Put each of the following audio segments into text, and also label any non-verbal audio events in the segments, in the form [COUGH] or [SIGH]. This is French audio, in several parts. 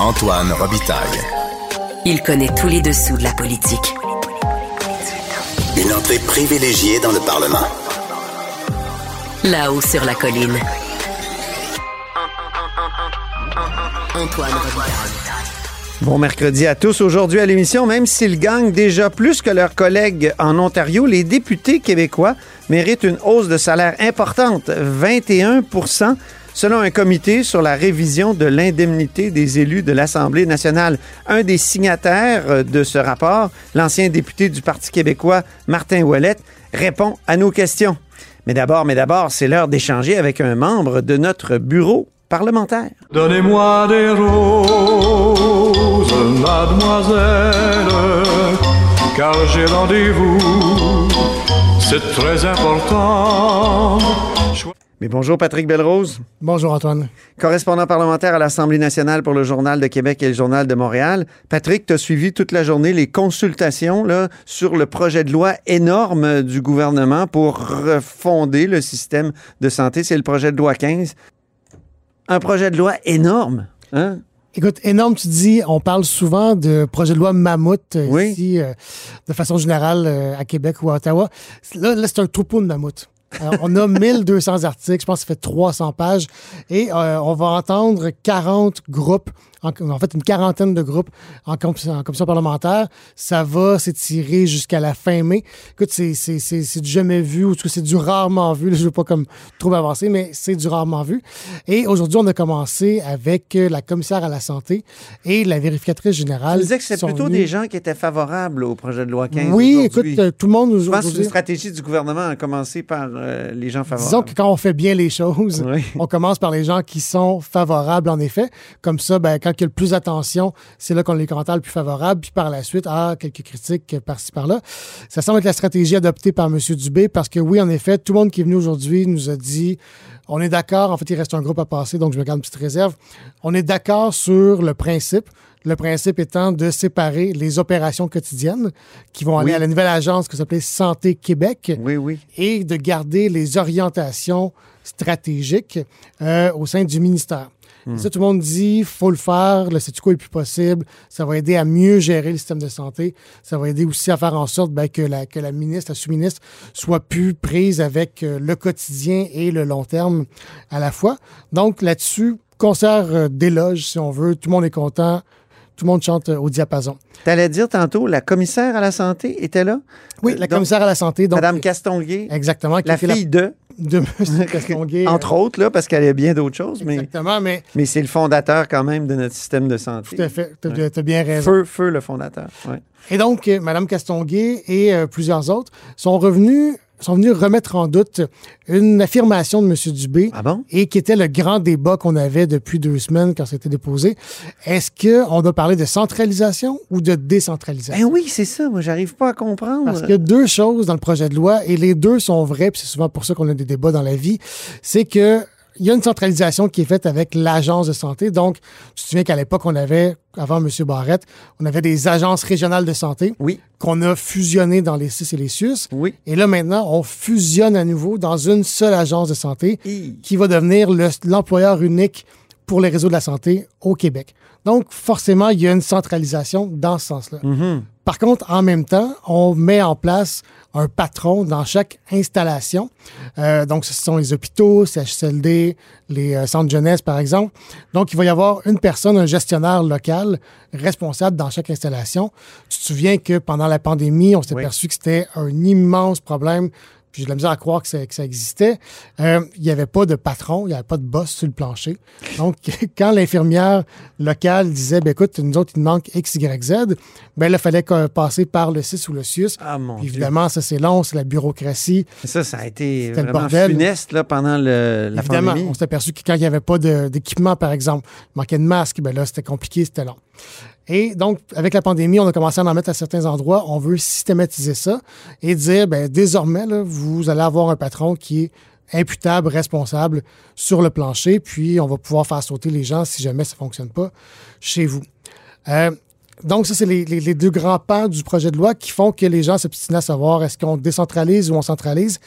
Antoine Robitaille. Il connaît tous les dessous de la politique. Une entrée privilégiée dans le Parlement. Là-haut sur la colline. Antoine Robitaille. Bon mercredi à tous. Aujourd'hui à l'émission, même s'ils gagnent déjà plus que leurs collègues en Ontario, les députés québécois méritent une hausse de salaire importante, 21 selon un comité sur la révision de l'indemnité des élus de l'Assemblée nationale. Un des signataires de ce rapport, l'ancien député du Parti québécois, Martin Ouellette, répond à nos questions. Mais d'abord, mais d'abord, c'est l'heure d'échanger avec un membre de notre bureau parlementaire. Donnez-moi des roses, mademoiselle, car j'ai rendez-vous, c'est très important. Mais bonjour Patrick Belrose. Bonjour Antoine. Correspondant parlementaire à l'Assemblée nationale pour le Journal de Québec et le Journal de Montréal. Patrick, tu as suivi toute la journée les consultations là, sur le projet de loi énorme du gouvernement pour refonder le système de santé. C'est le projet de loi 15. Un projet de loi énorme. Hein? Écoute, énorme, tu dis, on parle souvent de projet de loi mammouth euh, Oui. ici, euh, de façon générale, euh, à Québec ou à Ottawa. Là, là c'est un troupeau de mammouths. On a 1200 articles, je pense que ça fait 300 pages, et euh, on va entendre 40 groupes, en, en fait une quarantaine de groupes en, com- en commission parlementaire. Ça va s'étirer jusqu'à la fin mai. Écoute, c'est- du jamais vu, ou c'est du rarement vu. Là, je ne veux pas comme trop avancer, mais c'est du rarement vu. Et aujourd'hui, on a commencé avec euh, la commissaire à la santé et la vérificatrice générale. Tu disais que c'est plutôt des gens qui étaient favorables au projet de loi 15. Oui, écoute, euh, tout le monde nous Je pense que aujourd'hui- stratégie du gouvernement à commencer par euh, les gens favorables. Disons que quand on fait bien les choses, Oui. on commence par les gens qui sont favorables, en effet. Comme ça, ben, quand il y a le plus d'attention, c'est là qu'on a les commentaires les plus favorables. Puis par la suite, ah, quelques critiques par-ci, par-là. Ça semble être la stratégie adoptée par M. Dubé parce que oui, en effet, tout le monde qui est venu aujourd'hui nous a dit on est d'accord. En fait, il reste un groupe à passer, donc je me garde une petite réserve. On est d'accord sur le principe. Le principe étant de séparer les opérations quotidiennes qui vont aller Oui. à la nouvelle agence qui s'appelait Santé Québec Oui, oui. et de garder les orientations stratégiques euh, au sein du ministère. Hmm. Ça, tout le monde dit, faut le faire, le statu quo est plus possible, ça va aider à mieux gérer le système de santé, ça va aider aussi à faire en sorte ben, que, la, que la ministre, la sous-ministre soit plus prise avec euh, le quotidien et le long terme à la fois. Donc là-dessus, concert euh, d'éloges, si on veut, tout le monde est content, tout le monde chante euh, au diapason. T'allais dire tantôt, la commissaire à la santé était là? Oui, Euh, la donc, commissaire à la santé, donc Madame Castonguay, exactement, qui la fille de, de M. Castonguay. entre autres, là, parce qu'elle a bien d'autres choses, mais, Exactement, mais mais c'est le fondateur quand même de notre système de santé. Tout à fait. Tu as, bien raison. Feu, feu, le fondateur. Ouais. Et donc, euh, Mme Castonguay et euh, plusieurs autres sont revenus, sont venus remettre en doute une affirmation de M. Dubé Ah bon? et qui était le grand débat qu'on avait depuis deux semaines quand c'était déposé. Est-ce qu'on doit parler de centralisation ou de décentralisation? Ben oui, c'est ça. Moi, j'arrive pas à comprendre. Parce qu'il y a deux choses dans le projet de loi et les deux sont vraies, puis c'est souvent pour ça qu'on a des débats dans la vie. C'est que il y a une centralisation qui est faite avec l'agence de santé. Donc, tu te souviens qu'à l'époque, on avait, avant M. Barrette, on avait des agences régionales de santé Oui, qu'on a fusionnées dans les CIS et les SUS. oui. Et là, maintenant, on fusionne à nouveau dans une seule agence de santé qui va devenir le- l'employeur unique pour les réseaux de la santé au Québec. Donc, forcément, il y a une centralisation dans ce sens-là. Par contre, en même temps, on met en place un patron dans chaque installation. Euh, donc, ce sont les hôpitaux, CHSLD, les euh, centres jeunesse, par exemple. Donc, il va y avoir une personne, un gestionnaire local responsable dans chaque installation. Tu te souviens que pendant la pandémie, on s'est Oui. aperçu que c'était un immense problème j'ai de la misère à croire que ça, que ça existait. Euh, Il n'y avait pas de patron, il n'y avait pas de boss sur le plancher. Donc, [LAUGHS] quand l'infirmière locale disait, ben, écoute, nous autres, il nous manque X, Y, Z, ben, là, il fallait passer par le CIS ou le SUS. Ah, mon Dieu. évidemment, ça, c'est long, c'est la bureaucratie. Ça, ça a été le vraiment bordel. funeste là, pendant le, la évidemment, pandémie. on s'est aperçu que quand il n'y avait pas d'équipement, par exemple, il manquait de masques, ben là, c'était compliqué, c'était long. Et donc, avec la pandémie, on a commencé à en mettre à certains endroits. On veut systématiser ça et dire, ben, désormais, vous allez avoir un patron qui est imputable, responsable sur le plancher, puis on va pouvoir faire sauter les gens si jamais ça ne fonctionne pas chez vous. Euh, donc, ça, c'est les deux grands pans du projet de loi qui font que les gens s'obstinent à savoir est-ce qu'on décentralise ou on centralise?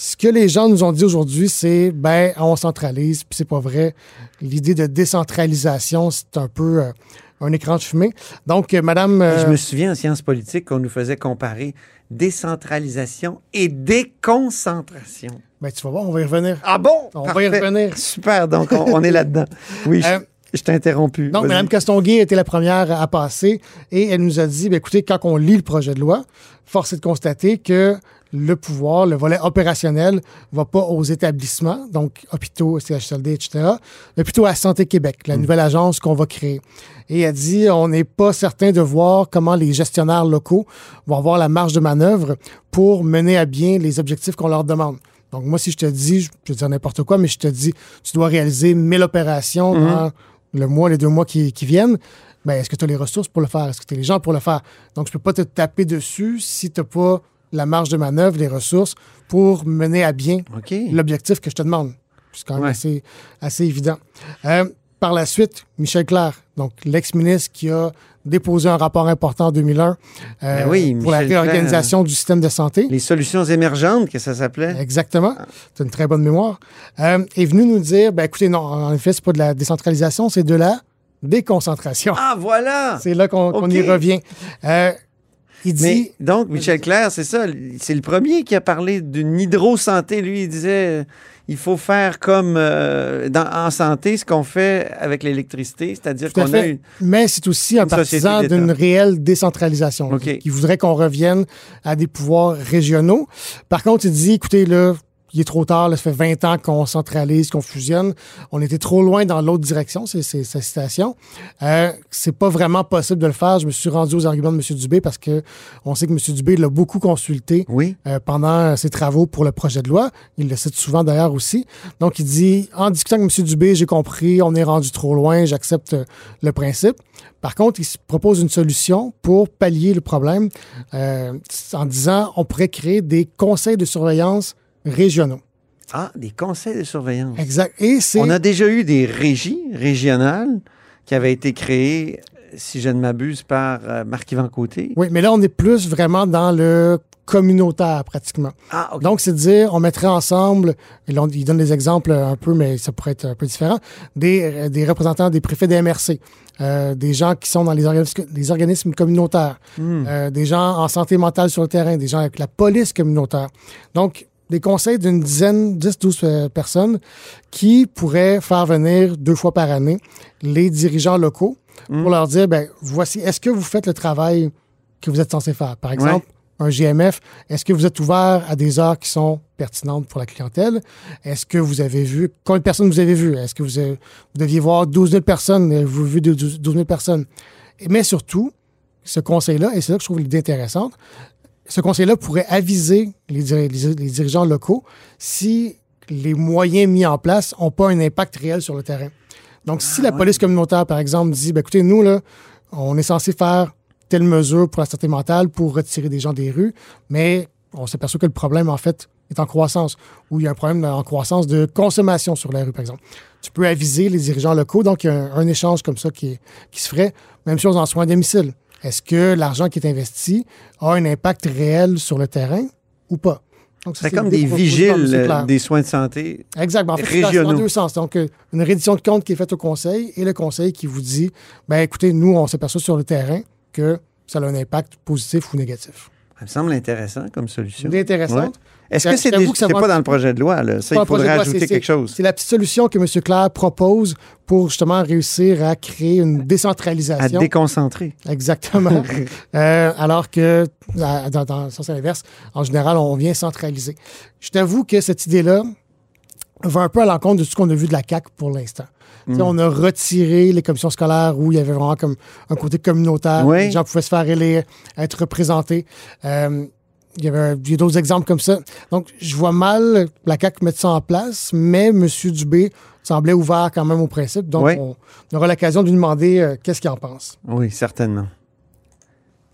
Ce que les gens nous ont dit aujourd'hui, c'est ben on centralise, puis c'est pas vrai. L'idée de décentralisation, c'est un peu euh, un écran de fumée. Donc, euh, Madame, euh, Je me souviens en sciences politiques qu'on nous faisait comparer décentralisation et déconcentration. ben, tu vas voir, on va y revenir. Ah bon? On va y revenir. Super, donc on, on est là-dedans. Oui, je, Euh, je t'ai interrompu. Donc. Mme Castonguay était la première à passer et elle nous a dit, ben, écoutez, quand on lit le projet de loi, force est de constater que le pouvoir, le volet opérationnel, va pas aux établissements, donc hôpitaux, CHSLD, etc., mais plutôt à Santé Québec, la nouvelle agence qu'on va créer. Et elle dit, on n'est pas certain de voir comment les gestionnaires locaux vont avoir la marge de manœuvre pour mener à bien les objectifs qu'on leur demande. Donc, moi, si je te dis, je peux dire n'importe quoi, mais je te dis, tu dois réaliser 1000 opérations dans le mois, les deux mois qui, qui viennent, ben, est-ce que tu as les ressources pour le faire? Est-ce que tu as les gens pour le faire? Donc, je peux pas te taper dessus si tu n'as pas la marge de manœuvre, les ressources pour mener à bien l'objectif que je te demande. C'est quand même Ouais. assez, assez évident. Euh, par la suite, Michel Clair, donc l'ex-ministre qui a déposé un rapport important en 2001 euh, Ben oui, pour la réorganisation du système de santé. Les solutions émergentes, que ça s'appelait. Exactement. Tu as une très bonne mémoire. Euh, est venu nous dire, ben écoutez, non, en effet, c'est pas de la décentralisation, c'est de la déconcentration. Ah, voilà! [LAUGHS] C'est là qu'on y revient. Euh, il dit, Mais donc, Michel Clair, c'est ça, c'est le premier qui a parlé d'une hydrosanté. Lui, il disait, il faut faire comme euh, dans- en santé ce qu'on fait avec l'électricité, c'est-à-dire qu'on a une... Mais c'est aussi un partisan d'une réelle décentralisation. OK. Qui voudrait qu'on revienne à des pouvoirs régionaux. Par contre, il dit, écoutez, là, il est trop tard, là, ça fait 20 ans qu'on centralise, qu'on fusionne. On était trop loin dans l'autre direction, c'est sa citation. Euh, c'est pas vraiment possible de le faire. Je me suis rendu aux arguments de M. Dubé parce que on sait que M. Dubé l'a beaucoup consulté Oui. euh, pendant ses travaux pour le projet de loi. Il le cite souvent d'ailleurs aussi. Donc, il dit, en discutant avec M. Dubé, j'ai compris, on est rendu trop loin, j'accepte le principe. Par contre, il se propose une solution pour pallier le problème euh, en disant, on pourrait créer des conseils de surveillance régionaux. Ah, des conseils de surveillance. Exact. Et. On a déjà eu des régies régionales qui avaient été créées, si je ne m'abuse, par euh, Marc-Yvan Côté. Oui, mais là, on est plus vraiment dans le communautaire, pratiquement. Ah. Donc, c'est de dire, on mettrait ensemble, et là, on- il donne des exemples un peu, mais ça pourrait être un peu différent, des, euh, des représentants des préfets des MRC, euh, des gens qui sont dans les organismes, les organismes communautaires, euh, des gens en santé mentale sur le terrain, des gens avec la police communautaire. Donc, des conseils d'une dizaine, 10, 12 euh, personnes qui pourraient faire venir deux fois par année les dirigeants locaux pour leur dire, ben, voici, est-ce que vous faites le travail que vous êtes censé faire? Par exemple, un GMF, est-ce que vous êtes ouvert à des heures qui sont pertinentes pour la clientèle? Est-ce que vous avez vu, combien de personnes vous avez vues? Est-ce que vous, avez- vous deviez voir 12 000 personnes? Avez-vous vu 12 000 personnes? Mais surtout, ce conseil-là, et c'est là que je trouve l'idée intéressante, ce conseil-là pourrait aviser les, diri- les- les dirigeants locaux si les moyens mis en place n'ont pas un impact réel sur le terrain. Donc, si la police communautaire, par exemple, dit, ben, écoutez, nous, là, on est censé faire telle mesure pour la santé mentale pour retirer des gens des rues, mais on s'aperçoit que le problème, en fait, est en croissance, ou il y a un problème en croissance de consommation sur la rue, par exemple. Tu peux aviser les dirigeants locaux, donc il y a un, un échange comme ça qui, est- qui se ferait. Même chose en soins à domicile. Est-ce que l'argent qui est investi a un impact réel sur le terrain ou pas? C'est comme des vigiles des soins de santé. Exact. Ben, en fait, régionaux. dans deux sens. Donc, euh, une reddition de compte qui est faite au conseil et le conseil qui vous dit, ben écoutez, nous, on s'aperçoit sur le terrain que ça a un impact positif ou négatif. Ça me semble intéressant comme solution. C'est intéressant. Ouais. Est-ce que c'est des- que va pas dans le projet de loi? Là? Ça, il faudrait ajouter quelque chose. C'est la petite solution que M. Clair propose pour justement réussir à créer une À décentralisation. déconcentrer. Exactement. [LAUGHS] Euh, alors que, à- dans, dans le sens inverse, en général, on vient centraliser. Je t'avoue que cette idée-là va un peu à l'encontre de tout ce qu'on a vu de la CAQ pour l'instant. Mm. sais, On a retiré les commissions scolaires où il y avait vraiment comme un côté communautaire. Oui. Les gens pouvaient se faire élire, être représentés. Euh, il y avait il y a d'autres exemples comme ça. Donc, je vois mal la CAQ mettre ça en place, mais M. Dubé semblait ouvert quand même au principe. Donc, Oui. on, on aura l'occasion de lui demander euh, qu'est-ce qu'il en pense. Oui, certainement.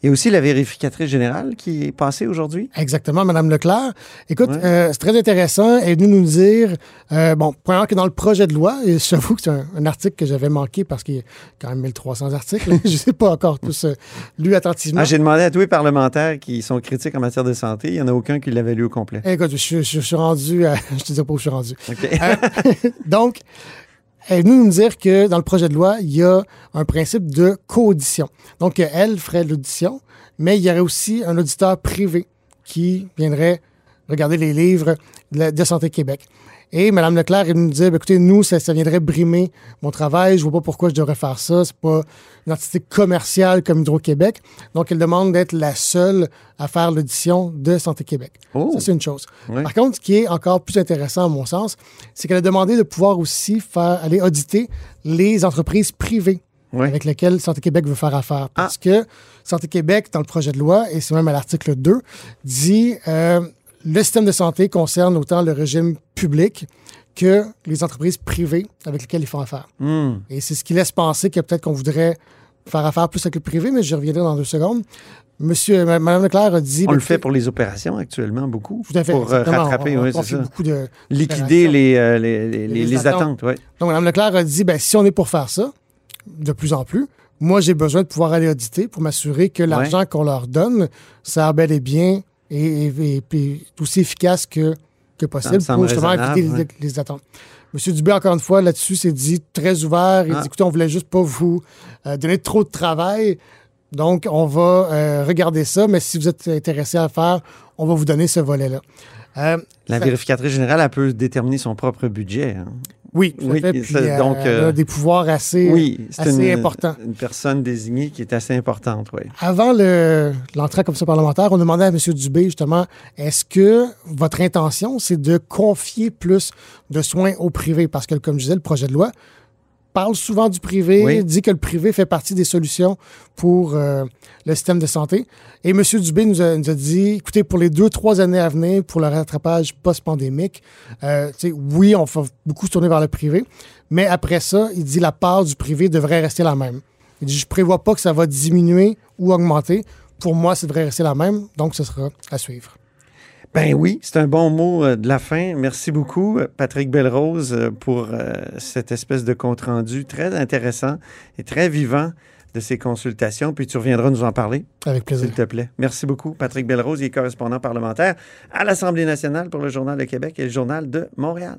A aussi la vérificatrice générale qui est passée aujourd'hui. Exactement, Madame Leclerc. Écoute, Ouais. euh, c'est très intéressant. Elle est venue nous dire, euh, bon, premièrement que dans le projet de loi, et j'avoue que c'est un, un article que j'avais manqué parce qu'il y a quand même 1300 articles. [LAUGHS] Je ne sais pas encore tous euh, lu attentivement. Ah, J'ai demandé à tous les parlementaires qui sont critiques en matière de santé. Il n'y en a aucun qui l'avait lu au complet. Écoute, je, je- je suis rendu, à, [LAUGHS] je te dis pas où je suis rendu. Euh, [LAUGHS] donc, elle est venue nous dire que dans le projet de loi, il y a un principe de co-audition. Donc, elle ferait l'audition, mais il y aurait aussi un auditeur privé qui viendrait regarder les livres de, de Santé Québec. Et Mme Leclerc, elle nous dit, Ben, écoutez, nous, ça, ça viendrait brimer mon travail. Je vois pas pourquoi je devrais faire ça. C'est pas une entité commerciale comme Hydro-Québec. Donc, elle demande d'être la seule à faire l'audition de Santé Québec. Oh. Ça, c'est une chose. Oui. Par contre, ce qui est encore plus intéressant à mon sens, c'est qu'elle a demandé de pouvoir aussi faire aller auditer les entreprises privées Oui. avec lesquelles Santé Québec veut faire affaire. Ah. Parce que Santé Québec, dans le projet de loi, et c'est même à l'article 2, dit euh, le système de santé concerne autant le régime public que les entreprises privées avec lesquelles ils font affaire. Hmm. Et c'est ce qui laisse penser que peut-être qu'on voudrait faire affaire plus avec le privé, mais je reviendrai dans deux secondes. Monsieur, Mme Leclerc a dit... On le fait pour les opérations actuellement, beaucoup. Tout à fait. Pour euh, exactement. rattraper, On- on oui, c'est confie ça. beaucoup de, Liquider les, euh, les, les, les- Les les attentes. attentes, oui. Donc, Mme Leclerc a dit, ben, si on est pour faire ça, de plus en plus, moi, j'ai besoin de pouvoir aller auditer pour m'assurer que l'argent qu'on leur donne sert bel et bien et, et- et- puis aussi efficace que, que possible pour justement éviter les, ouais. les attentes. Monsieur Dubé, encore une fois, là-dessus, s'est dit très ouvert. Il Ah. dit, écoutez, on voulait juste pas vous euh, donner trop de travail. Donc, on va euh, regarder ça, mais si vous êtes intéressé à le faire, on va vous donner ce volet-là. Euh, La vérificatrice générale, elle peut déterminer son propre budget. hein. Oui, tout à Oui, fait. Puis, ça, euh, donc, elle a euh, des pouvoirs assez, Oui, c'est assez une, importants. une personne désignée qui est assez importante, oui. Avant le- l'entrée à la commission parlementaire, on demandait à M. Dubé, justement, est-ce que votre intention, c'est de confier plus de soins au privé? Parce que, comme je disais, le projet de loi parle souvent du privé, Oui. dit que le privé fait partie des solutions pour euh, le système de santé. Et M. Dubé nous a, nous a dit, écoutez, pour les deux, trois années à venir, pour le rattrapage post-pandémique, euh, oui, on va beaucoup se tourner vers le privé, mais après ça, il dit la part du privé devrait rester la même. Il dit, je prévois pas que ça va diminuer ou augmenter. Pour moi, ça devrait rester la même, donc ce sera à suivre. Ben oui, c'est un bon mot euh, de la fin. Merci beaucoup, Patrick Belrose, euh, pour euh, cette espèce de compte-rendu très intéressant et très vivant de ces consultations. Puis tu reviendras nous en parler, Avec plaisir. s'il te plaît. Merci beaucoup, Patrick Belrose, il est correspondant parlementaire à l'Assemblée nationale pour le Journal de Québec et le Journal de Montréal.